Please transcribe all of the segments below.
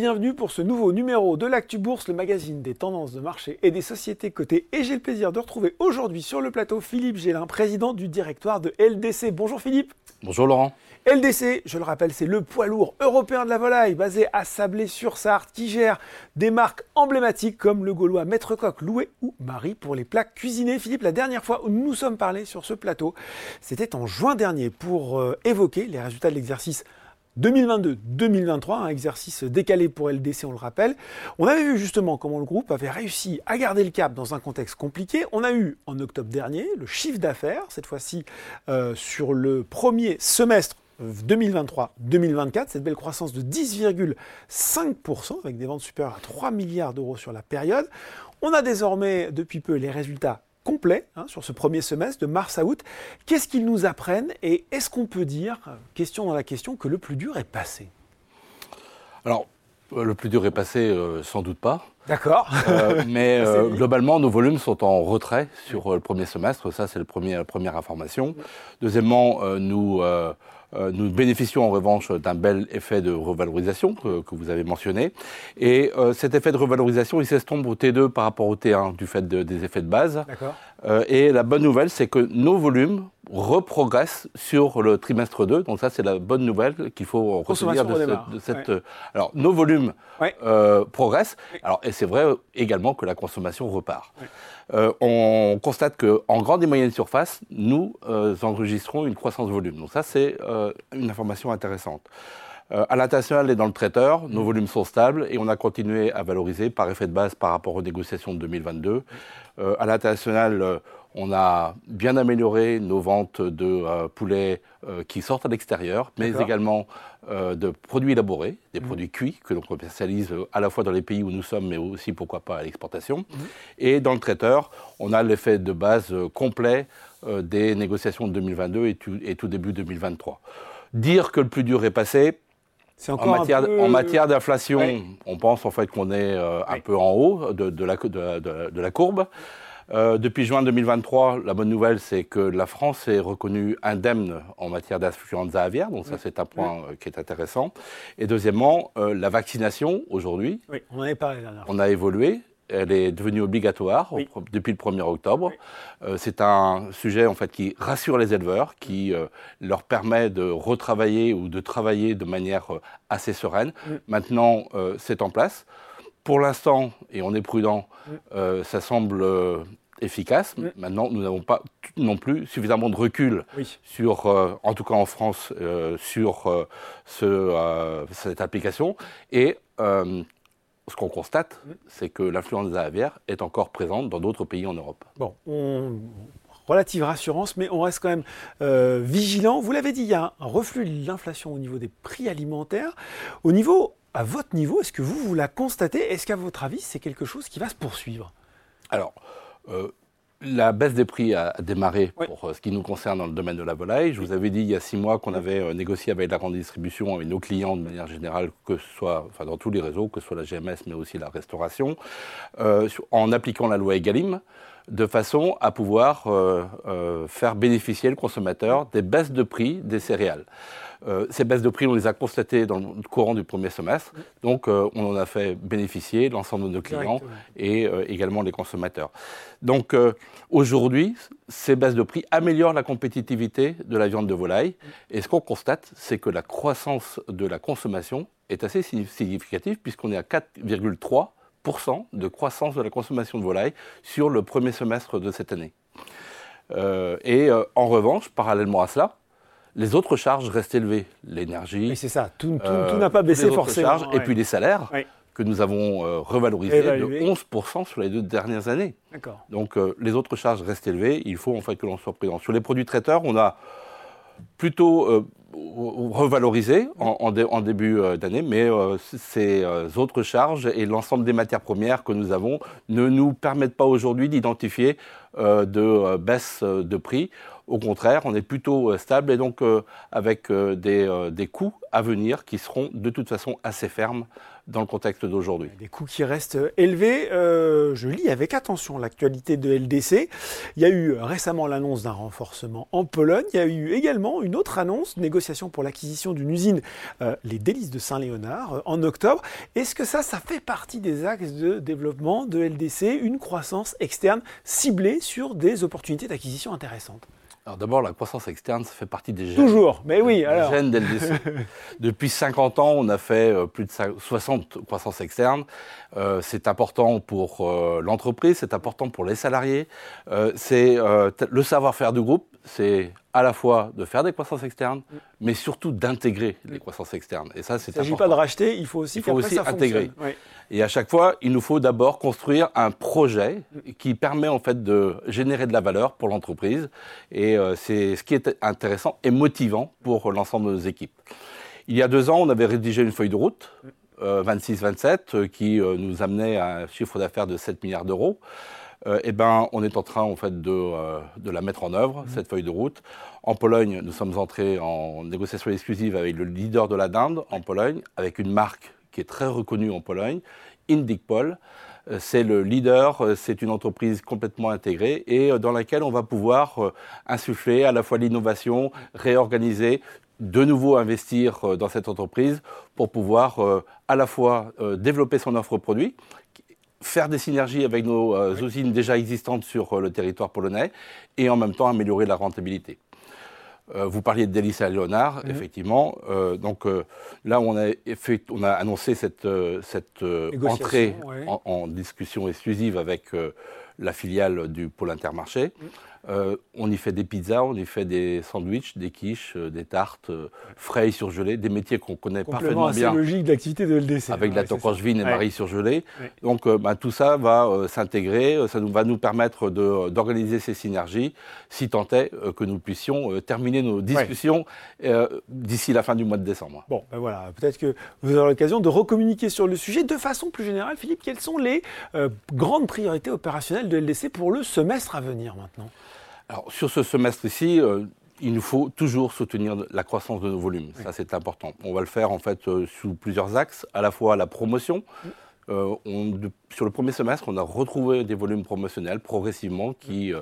bienvenue pour ce nouveau numéro de l'Actu Bourse, le magazine des tendances de marché et des sociétés cotées. Et j'ai le plaisir de retrouver aujourd'hui sur le plateau Philippe Gélin, président du directoire de LDC. Bonjour Philippe. Bonjour Laurent. LDC, je le rappelle, c'est le poids lourd européen de la volaille basé à Sablé-sur-Sarthe qui gère des marques emblématiques comme le gaulois Maître Coq, Loué ou Marie pour les plats cuisinés. Philippe, la dernière fois où nous nous sommes parlé sur ce plateau, c'était en juin dernier pour euh, évoquer les résultats de l'exercice 2022-2023, un exercice décalé pour LDC, on le rappelle. On avait vu justement comment le groupe avait réussi à garder le cap dans un contexte compliqué. On a eu en octobre dernier le chiffre d'affaires, cette fois-ci euh, sur le premier semestre 2023-2024, cette belle croissance de 10,5% avec des ventes supérieures à 3 milliards d'euros sur la période. On a désormais depuis peu les résultats complets hein, sur ce premier semestre de mars à août. Qu'est-ce qu'ils nous apprennent et est-ce qu'on peut dire, question dans la question, que le plus dur est passé? Alors, euh, le plus dur est passé, euh, sans doute pas. D'accord. Euh, mais globalement, nos volumes sont en retrait sur le premier semestre. Ça, c'est la première information. Deuxièmement, nous euh, nous bénéficions en revanche d'un bel effet de revalorisation que, vous avez mentionné. Et euh, cet effet de revalorisation, il s'estompe au T2 par rapport au T1 du fait des effets de base. Euh, et la bonne nouvelle, c'est que nos volumes reprogressent sur le trimestre 2. Donc ça, c'est la bonne nouvelle qu'il faut retenir de, cette... Alors, nos volumes progressent. Alors, et c'est vrai également que la consommation repart. Euh, on constate qu'en grande et moyenne surface, nous euh, enregistrons une croissance volume. Donc ça, c'est euh, une information intéressante. à l'international et dans le traiteur, nos volumes sont stables et on a continué à valoriser par effet de base par rapport aux négociations de 2022. à l'international, on a bien amélioré nos ventes de poulets qui sortent à l'extérieur, mais également euh, de produits élaborés, des mhm. produits cuits que l'on commercialise à la fois dans les pays où nous sommes, mais aussi, pourquoi pas, à l'exportation. Mhm. Et dans le traiteur, on a l'effet de base euh, complet euh, des négociations de 2022 et tout, début 2023. Dire que le plus dur est passé, en matière, d'inflation, on pense en fait qu'on est un peu en haut de, la, de la, courbe. Euh, depuis juin 2023, la bonne nouvelle, c'est que la France est reconnue indemne en matière d'influenza aviaire, donc ça c'est un point euh, qui est intéressant. Et deuxièmement, euh, la vaccination aujourd'hui, oui, on, en parlé on a évolué. Elle est devenue obligatoire depuis le 1er octobre. c'est un sujet en fait qui rassure les éleveurs, qui leur permet de retravailler ou de travailler de manière assez sereine. Maintenant, c'est en place. Pour l'instant, et on est prudent, ça semble efficace. Maintenant, nous n'avons pas non plus suffisamment de recul sur, euh, en tout cas en France, euh, sur euh, ce, cette application. Et ce qu'on constate, c'est que l'influence aviaire est encore présente dans d'autres pays en Europe. Bon, on... relative rassurance, mais on reste quand même vigilant. Vous l'avez dit, il y a un reflux de l'inflation au niveau des prix alimentaires. Au niveau, à votre niveau, est-ce que vous, vous la constatez? Est-ce qu'à votre avis, c'est quelque chose qui va se poursuivre? Alors, la baisse des prix a démarré pour euh, ce qui nous concerne dans le domaine de la volaille. Je vous avais dit il y a six mois qu'on avait euh, négocié avec la grande distribution, avec nos clients de manière générale, que ce soit enfin, dans tous les réseaux, que ce soit la GMS, mais aussi la restauration, en appliquant la loi Egalim, de façon à pouvoir faire bénéficier le consommateur des baisses de prix des céréales. Euh, ces baisses de prix, on les a constatées dans le courant du premier semestre. Donc, euh, on en a fait bénéficier l'ensemble de nos clients et euh, également les consommateurs. Donc, aujourd'hui, ces baisses de prix améliorent la compétitivité de la viande de volaille. Et ce qu'on constate, c'est que la croissance de la consommation est assez significative puisqu'on est à 4,3% de croissance de la consommation de volaille sur le premier semestre de cette année. et en revanche, parallèlement à cela, les autres charges restent élevées. L'énergie. Oui, c'est ça. Tout, euh, n'a pas baissé forcément. Charges, Et puis les salaires. que nous avons euh, revalorisés de 11% sur les deux dernières années. D'accord. Donc euh, les autres charges restent élevées, il faut en fait que l'on soit présent. Sur les produits traiteurs, on a plutôt revalorisé en, début d'année, mais ces autres charges et l'ensemble des matières premières que nous avons ne nous permettent pas aujourd'hui d'identifier de baisse de prix. Au contraire, on est plutôt euh, stable et donc euh, avec euh, des, coûts à venir qui seront de toute façon assez fermes dans le contexte d'aujourd'hui. Des coûts qui restent élevés. Euh, je lis avec attention l'actualité de LDC. Il y a eu récemment l'annonce d'un renforcement en Pologne. Il y a eu également une autre annonce, négociation pour l'acquisition d'une usine, euh, les délices de Saint-Léonard, euh, en octobre. Est-ce que ça, ça fait partie des axes de développement de LDC, une croissance externe ciblée sur des opportunités d'acquisition intéressantes alors d'abord, la croissance externe, ça fait partie des gènes. Toujours, mais oui. Alors. Gènes Depuis 50 ans, on a fait euh, plus de 60 croissances externes. Euh, c'est important pour euh, l'entreprise, c'est important pour les salariés. c'est le savoir-faire du groupe, c'est à la fois de faire des croissances externes, mais surtout d'intégrer les croissances externes. Et ça, c'est Il ne s'agit pas de racheter, il faut aussi, il faut aussi intégrer. Et à chaque fois, il nous faut d'abord construire un projet qui permet en fait de générer de la valeur pour l'entreprise. Et euh, c'est ce qui est intéressant et motivant pour l'ensemble de nos équipes. Il y a deux ans, on avait rédigé une feuille de route, 26-27, euh, euh, qui nous amenait à un chiffre d'affaires de 7 milliards d'euros. Eh ben, on est en train en fait de, de la mettre en œuvre, cette feuille de route. En Pologne, nous sommes entrés en négociation exclusive avec le leader de la dinde en Pologne, avec une marque qui est très reconnu en Pologne, Indicpol. Euh, c'est le leader, euh, c'est une entreprise complètement intégrée et euh, dans laquelle on va pouvoir insuffler à la fois l'innovation, réorganiser, de nouveau investir dans cette entreprise pour pouvoir à la fois développer son offre produit, faire des synergies avec nos usines déjà existantes sur le territoire polonais et en même temps améliorer la rentabilité. Euh, vous parliez de à Léonard, mhm. effectivement. Euh, donc euh, là, on a, on a annoncé cette, cette entrée en, discussion exclusive avec la filiale du pôle intermarché. Euh, on y fait des pizzas, on y fait des sandwichs, des quiches, des tartes, frais et surgelées, des métiers qu'on connaît parfaitement bien. C'est logique de l'activité de LDC. Avec la tonkrochvine et Marie surgelée. Donc bah, tout ça va s'intégrer, ça nous, va nous permettre d'organiser ces synergies, si tant est que nous puissions terminer nos discussions d'ici la fin du mois de décembre. Bon, ben voilà, peut-être que vous aurez l'occasion de recommuniquer sur le sujet. De façon plus générale, Philippe, quelles sont les grandes priorités opérationnelles de LDC pour le semestre à venir maintenant? Alors, sur ce semestre-ci, euh, il nous faut toujours soutenir la croissance de nos volumes. Ça, c'est important. On va le faire en fait euh, sous plusieurs axes. À la fois la promotion. Euh, sur le premier semestre, on a retrouvé des volumes promotionnels progressivement qui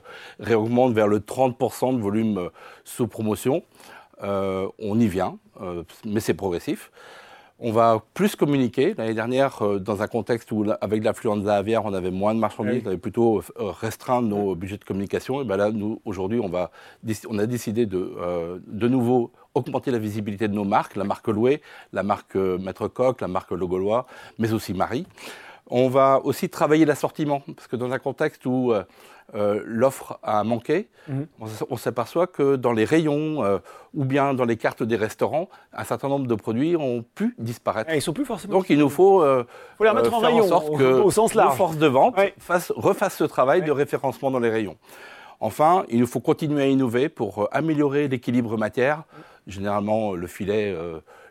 réaugmentent vers le 30% de volume sous promotion. on y vient, mais c'est progressif. On va plus communiquer. L'année dernière, euh, dans un contexte où, avec l'influenza aviaire, on avait moins de marchandises, on avait plutôt euh, restreint nos budgets de communication. Et ben là, nous, aujourd'hui, on, on a décidé de, euh, de nouveau augmenter la visibilité de nos marques, la marque Loué, la marque Maître Coq, la marque Le Gaulois, mais aussi Marie. On va aussi travailler l'assortiment, parce que dans un contexte où euh, l'offre a manqué. Mhm. On, s'aperçoit que dans les rayons euh, ou bien dans les cartes des restaurants, un certain nombre de produits ont pu disparaître. Ah, ils sont plus forcément. Donc il nous faut, euh, faut les remettre en rayon, en sorte que au sens large. forces de vente refassent ce travail de référencement dans les rayons. Enfin, il nous faut continuer à innover pour améliorer l'équilibre matière. Généralement, le filet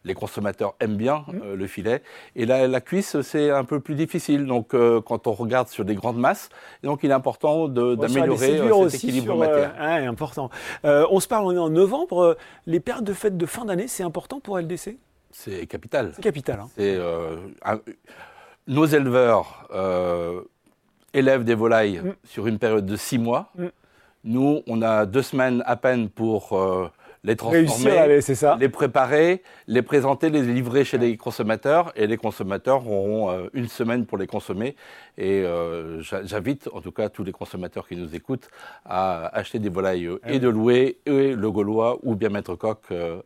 les consommateurs aiment bien mmh. euh, le filet. Et la, la cuisse, c'est un peu plus difficile. Donc, euh, quand on regarde sur des grandes masses, donc il est important d'améliorer euh, cet équilibre matière. Important. on se parle, on est en novembre. les périodes de fête de fin d'année, c'est important pour LDC C'est capital. C'est capital. Hein. nos éleveurs élèvent des volailles mmh. sur une période de six mois. Mmh. Nous, on a deux semaines à peine pour les transformer, les préparer, les présenter, les livrer chez les consommateurs. Et les consommateurs auront euh, une semaine pour les consommer. Et euh, j'invite en tout cas tous les consommateurs qui nous écoutent à acheter des volailles euh, et de louer, et le Gaulois ou bien Maître Coq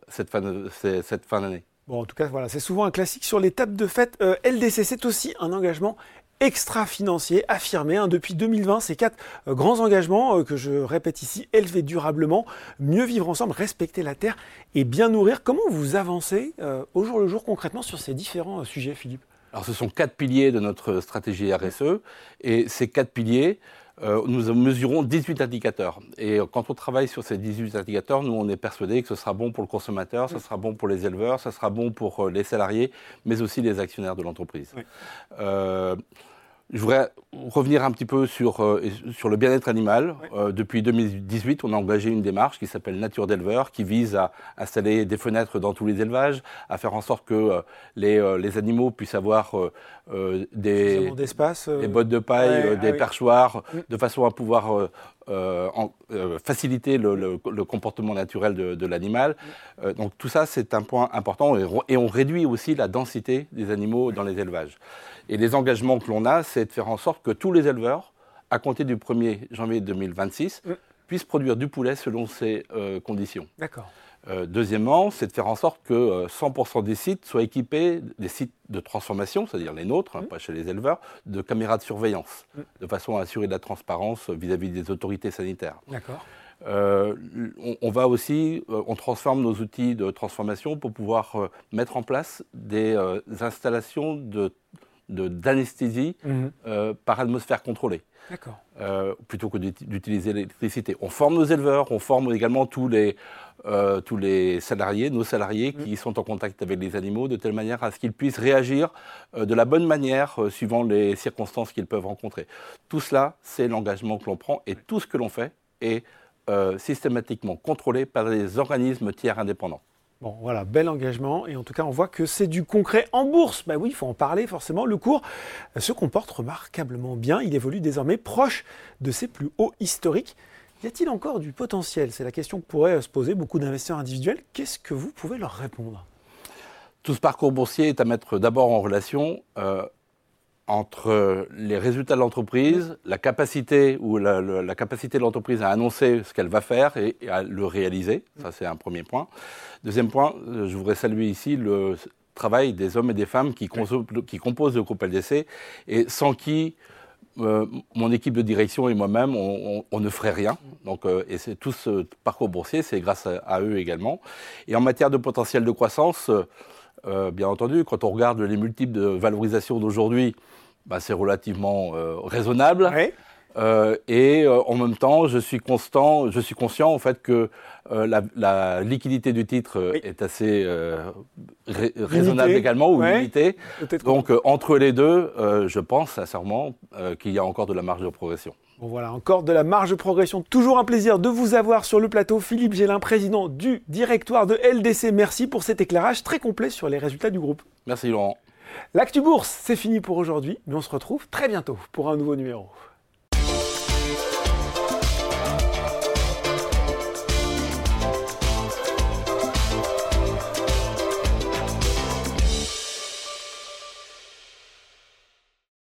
cette fin, cette fin d'année. Bon, en tout cas, voilà, c'est souvent un classique sur les tables de fête. LDC, c'est aussi un engagement extra-financier affirmé hein. depuis 2020. Ces quatre euh, grands engagements euh, que je répète ici, élever durablement, mieux vivre ensemble, respecter la terre et bien nourrir. Comment vous avancez euh, au jour le jour concrètement sur ces différents sujets, Philippe? Alors ce sont quatre piliers de notre stratégie RSE et ces quatre piliers, nous mesurons 18 indicateurs. Et quand on travaille sur ces 18 indicateurs, nous, on est persuadé que ce sera bon pour le consommateur, ce sera bon pour les éleveurs, ce sera bon pour les salariés, mais aussi les actionnaires de l'entreprise. Je voudrais revenir un petit peu sur, euh, sur le bien-être animal. Euh, depuis 2018, on a engagé une démarche qui s'appelle Nature d'éleveur, qui vise à installer des fenêtres dans tous les élevages, à faire en sorte que euh, les, les, animaux puissent avoir des, des, bottes de paille, des ah perchoirs, de façon à pouvoir en, faciliter le, le, comportement naturel de, de l'animal. Mm. donc tout ça, c'est un point important et, et on réduit aussi la densité des animaux dans les élevages. Et les engagements que l'on a, c'est de faire en sorte que tous les éleveurs, à compter du 1er janvier 2026, mm. puissent produire du poulet selon ces euh, conditions. D'accord. Euh, deuxièmement, c'est de faire en sorte que 100% euh, des sites soient équipés, des sites de transformation, c'est-à-dire les nôtres, hein, mm. pas chez les éleveurs, de caméras de surveillance, mm. de façon à assurer de la transparence vis-à-vis des autorités sanitaires. D'accord. on, va aussi, on transforme nos outils de transformation pour pouvoir mettre en place des installations de d'anesthésie mhm. euh, par atmosphère contrôlée. Euh, plutôt que d'utiliser l'électricité. On forme nos éleveurs, on forme également tous les, euh, tous les salariés, nos salariés qui mhm. sont en contact avec les animaux, de telle manière à ce qu'ils puissent réagir de la bonne manière suivant les circonstances qu'ils peuvent rencontrer. Tout cela, c'est l'engagement que l'on prend et tout ce que l'on fait est systématiquement contrôlé par des organismes tiers indépendants. Bon, voilà, bel engagement. Et en tout cas, on voit que c'est du concret en bourse. Bah oui, il faut en parler forcément. Le cours se comporte remarquablement bien. Il évolue désormais proche de ses plus hauts historiques. Y a-t-il encore du potentiel? C'est la question que pourraient se poser beaucoup d'investisseurs individuels. Qu'est-ce que vous pouvez leur répondre? Tout ce parcours boursier est à mettre d'abord en relation euh, entre les résultats de l'entreprise, la capacité ou la, capacité de l'entreprise à annoncer ce qu'elle va faire et, à le réaliser. Ça, c'est un premier point. Deuxième point, euh, je voudrais saluer ici le travail des hommes et des femmes qui, qui composent le groupe LDC et sans qui euh, mon équipe de direction et moi-même, on, ne ferait rien. Donc, euh, et c'est tout ce parcours boursier, c'est grâce à, eux également. Et en matière de potentiel de croissance, bien entendu, quand on regarde les multiples de valorisation d'aujourd'hui, bah, c'est relativement euh, raisonnable. Euh, et euh, en même temps, je suis constant, je suis conscient en fait que la, liquidité du titre est assez raisonnable également ou limitée. Donc entre les deux, je pense sincèrement qu'il y a encore de la marge de progression. Bon voilà, encore de la marge de progression. Toujours un plaisir de vous avoir sur le plateau. Philippe Gélin, président du directoire de LDC. Merci pour cet éclairage très complet sur les résultats du groupe. Merci Laurent. L'actu bourse, c'est fini pour aujourd'hui, mais on se retrouve très bientôt pour un nouveau numéro.